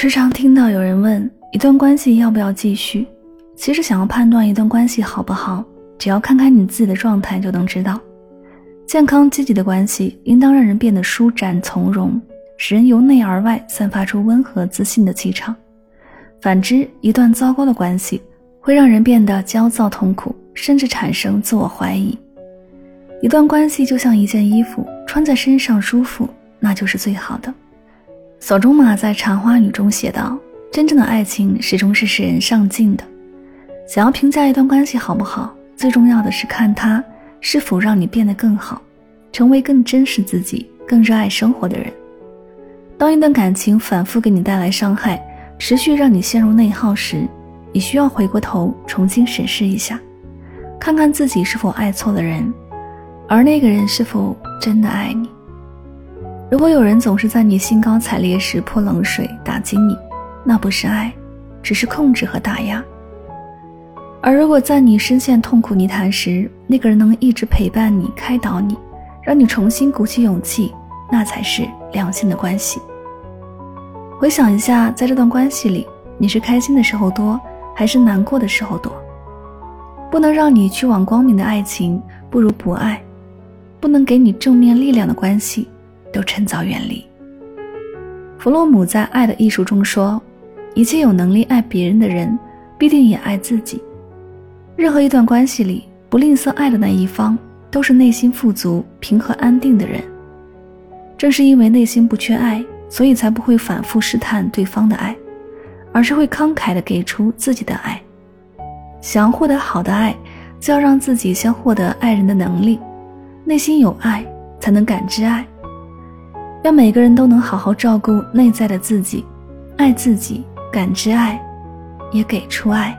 时常听到有人问一段关系要不要继续，其实想要判断一段关系好不好，只要看看你自己的状态就能知道。健康积极的关系应当让人变得舒展从容，使人由内而外散发出温和自信的气场。反之，一段糟糕的关系会让人变得焦躁痛苦，甚至产生自我怀疑。一段关系就像一件衣服，穿在身上舒服，那就是最好的。索中马在《茶花女》中写道：“真正的爱情始终是使人上进的。想要评价一段关系好不好，最重要的是看它是否让你变得更好，成为更真实自己、更热爱生活的人。当一段感情反复给你带来伤害，持续让你陷入内耗时，你需要回过头重新审视一下，看看自己是否爱错了人，而那个人是否真的爱你。”如果有人总是在你兴高采烈时泼冷水打击你，那不是爱，只是控制和打压；而如果在你深陷痛苦泥潭时，那个人能一直陪伴你、开导你，让你重新鼓起勇气，那才是良性的关系。回想一下，在这段关系里，你是开心的时候多，还是难过的时候多？不能让你去往光明的爱情，不如不爱；不能给你正面力量的关系。都趁早远离。弗洛姆在《爱的艺术》中说：“一切有能力爱别人的人，必定也爱自己。任何一段关系里，不吝啬爱的那一方，都是内心富足、平和、安定的人。正是因为内心不缺爱，所以才不会反复试探对方的爱，而是会慷慨地给出自己的爱。想要获得好的爱，就要让自己先获得爱人的能力。内心有爱，才能感知爱。”让每个人都能好好照顾内在的自己，爱自己，感知爱，也给出爱。